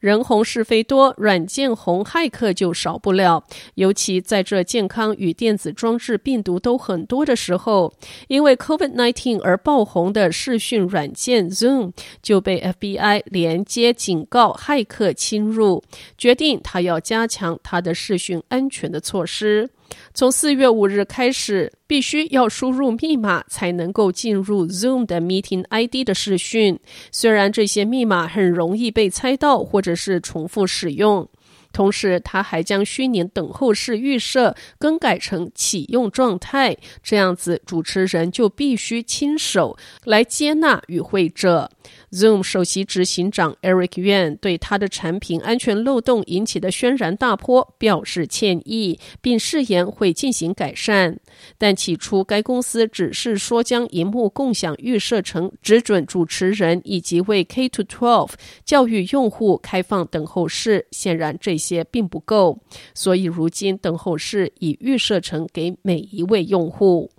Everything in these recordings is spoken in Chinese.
人红是非多，软件红骇客就少不了。尤其在这健康与电子装置病毒都很多的时候，因为 COVID-19 而爆红的视讯软件 Zoom 就被 FBI 连接警告骇客侵入，决定他要加强他的视讯安全的措施。从四月五日开始，必须要输入密码才能够进入 Zoom 的 Meeting ID 的视讯。虽然这些密码很容易被猜到，或者是重复使用。同时，他还将虚拟等候室预设更改成启用状态，这样子主持人就必须亲手来接纳与会者。Zoom 首席执行长 Eric Yuan 对他的产品安全漏洞引起的轩然大波表示歉意，并誓言会进行改善。但起初，该公司只是说将荧幕共享预设成只准主持人以及为 K to 12教育用户开放等候室。显然这些并不够，所以如今等候室已预设成给每一位用户。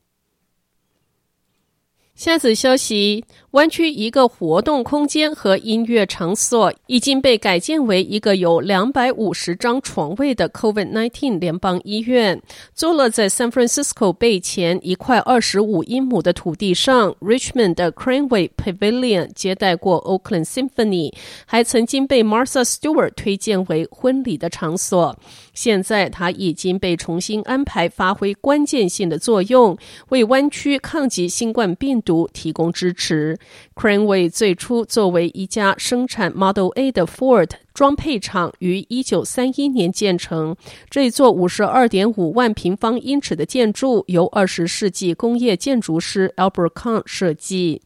下则消息。湾区一个活动空间和音乐场所已经被改建为一个有两百五十张床位的 COVID-19 联邦医院，坐落在 San Francisco Bay 前一块二十五英亩的土地上。Richmond 的 Craneway Pavilion 接待过 Oakland Symphony，还曾经被 Martha Stewart 推荐为婚礼的场所。现在它已经被重新安排，发挥关键性的作用，为湾区抗击新冠病毒提供支持。Craneway 最初作为一家生产 Model A 的 Ford 装配厂，于一九三一年建成。这座五十二点五万平方英尺的建筑由二十世纪工业建筑师 Albert Kahn 设计。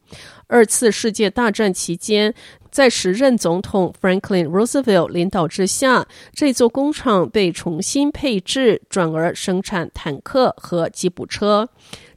二次世界大战期间，在时任总统 Franklin Roosevelt 领导之下，这座工厂被重新配置，转而生产坦克和吉普车。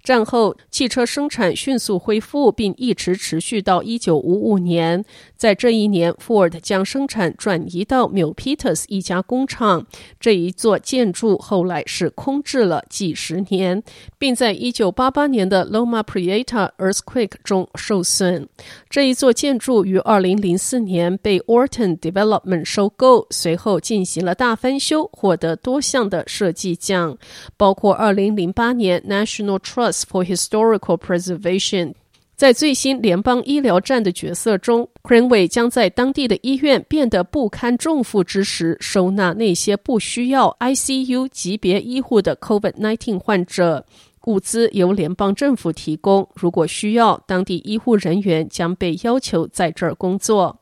战后，汽车生产迅速恢复，并一直持续到一九五五年。在这一年，Ford 将生产转移到 Milpitas 一家工厂。这一座建筑后来是空置了几十年，并在一九八八年的 Loma Prieta earthquake 中受损。这一座建筑于二零零四年被 Orton Development 收购，随后进行了大翻修，获得多项的设计奖，包括二零零八年 National Trust for Historical Preservation。在最新联邦医疗站的角色中，Craneway 将在当地的医院变得不堪重负之时，收纳那些不需要 ICU 级别医护的 COVID-19 患者。物资由联邦政府提供，如果需要，当地医护人员将被要求在这儿工作。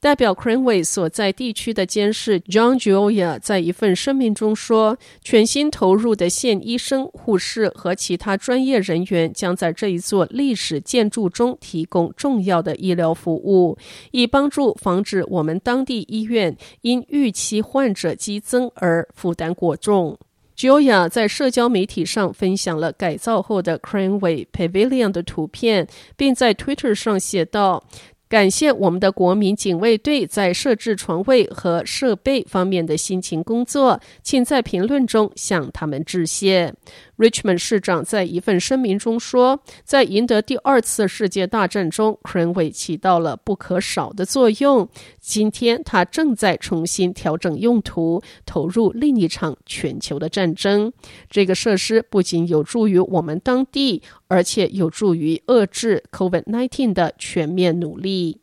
代表 Cranway 所在地区的监事 John Gioia 在一份声明中说：“全新投入的现医生、护士和其他专业人员将在这一座历史建筑中提供重要的医疗服务，以帮助防止我们当地医院因预期患者激增而负担过重。” Gioia 在社交媒体上分享了改造后的 Cranway Pavilion 的图片，并在 Twitter 上写道。感谢我们的国民警卫队在设置床位和设备方面的辛勤工作，请在评论中向他们致谢。Richmond 市长在一份声明中说，在赢得第二次世界大战中，Craneway 起到了不可少的作用。今天，他正在重新调整用途，投入另一场全球的战争。这个设施不仅有助于我们当地，而且有助于遏制 COVID-19 的全面努力。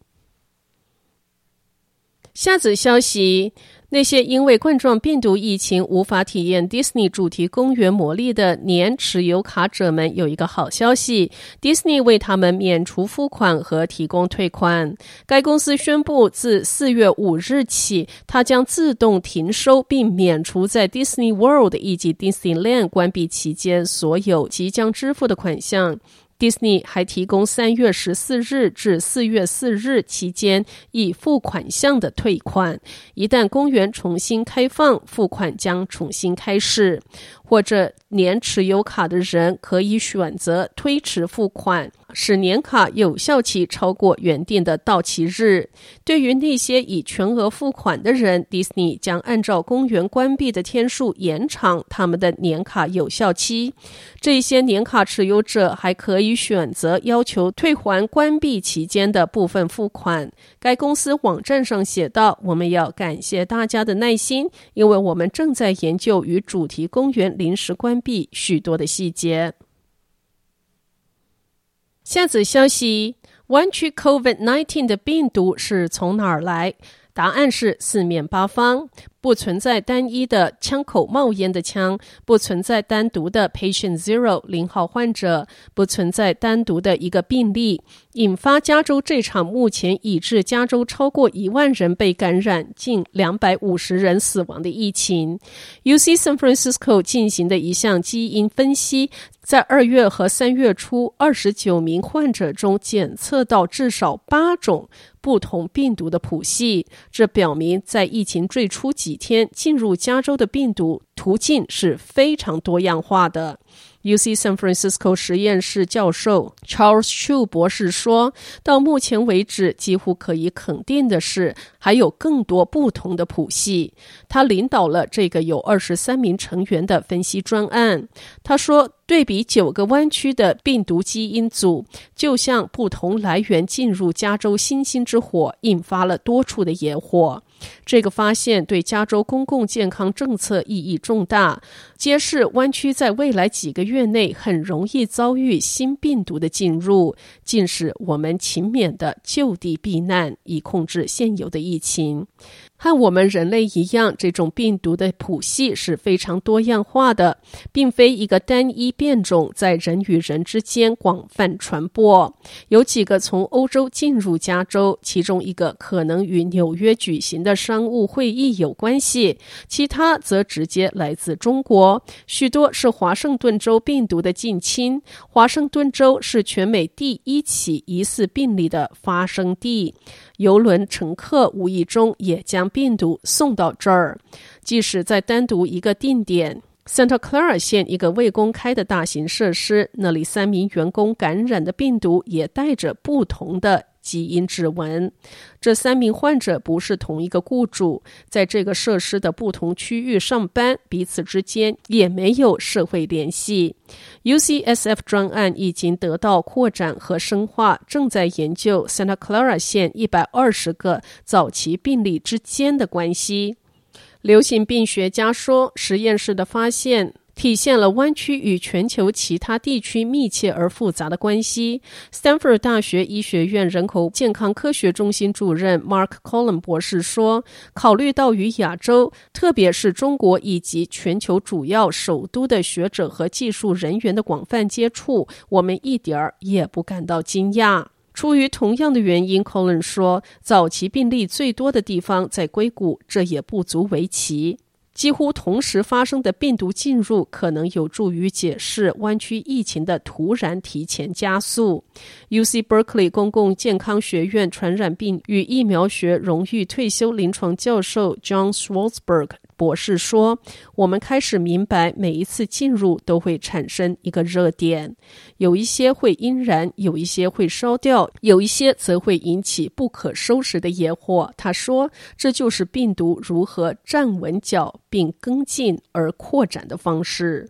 下则消息。那些因为冠状病毒疫情无法体验迪士尼主题公园魔力的年持有卡者们有一个好消息：迪士尼为他们免除付款和提供退款。该公司宣布，自四月五日起，它将自动停收并免除在 Disney World 以及 Disneyland 关闭期间所有即将支付的款项。迪士尼还提供三月十四日至四月四日期间已付款项的退款。一旦公园重新开放，付款将重新开始。或者年持有卡的人可以选择推迟付款，使年卡有效期超过原定的到期日。对于那些已全额付款的人，迪士尼将按照公园关闭的天数延长他们的年卡有效期。这些年卡持有者还可以选择要求退还关闭期间的部分付款。该公司网站上写道：“我们要感谢大家的耐心，因为我们正在研究与主题公园临时关闭许多的细节。”下则消息：弯曲 COVID-19 的病毒是从哪儿来？答案是四面八方。不存在单一的枪口冒烟的枪，不存在单独的 Patient Zero 零号患者，不存在单独的一个病例，引发加州这场目前已致加州超过一万人被感染、近两百五十人死亡的疫情。UC San Francisco 进行的一项基因分析，在二月和三月初二十九名患者中检测到至少八种不同病毒的谱系，这表明在疫情最初几天进入加州的病毒途径是非常多样化的。UC San Francisco 实验室教授 Charles Chu 博士说：“到目前为止，几乎可以肯定的是，还有更多不同的谱系。”他领导了这个有二十三名成员的分析专案。他说：“对比九个弯曲的病毒基因组，就像不同来源进入加州星星之火，引发了多处的野火。”这个发现对加州公共健康政策意义重大，揭示湾区在未来几个月内很容易遭遇新病毒的进入，竟使我们勤勉的就地避难，以控制现有的疫情。和我们人类一样，这种病毒的谱系是非常多样化的，并非一个单一变种在人与人之间广泛传播。有几个从欧洲进入加州，其中一个可能与纽约举行的商务会议有关系，其他则直接来自中国。许多是华盛顿州病毒的近亲。华盛顿州是全美第一起疑似病例的发生地。邮轮乘客无意中也将病毒送到这儿，即使在单独一个定点，Santa Clara 县一个未公开的大型设施，那里三名员工感染的病毒也带着不同的基因指纹。这三名患者不是同一个雇主，在这个设施的不同区域上班，彼此之间也没有社会联系。UCSF 专案已经得到扩展和深化，正在研究 Santa Clara 县一百二十个早期病例之间的关系。流行病学家说，实验室的发现。体现了湾区与全球其他地区密切而复杂的关系。斯坦福大学医学院人口健康科学中心主任 Mark Collin 博士说：“考虑到与亚洲，特别是中国以及全球主要首都的学者和技术人员的广泛接触，我们一点儿也不感到惊讶。出于同样的原因，Collin 说，早期病例最多的地方在硅谷，这也不足为奇。”几乎同时发生的病毒进入，可能有助于解释湾区疫情的突然提前加速。UC Berkeley 公共健康学院传染病与疫苗学荣誉退休临床教授 John Schwartzberg 博士说：“我们开始明白，每一次进入都会产生一个热点，有一些会阴燃，有一些会烧掉，有一些则会引起不可收拾的野火。”他说：“这就是病毒如何站稳脚并跟进而扩展的方式。”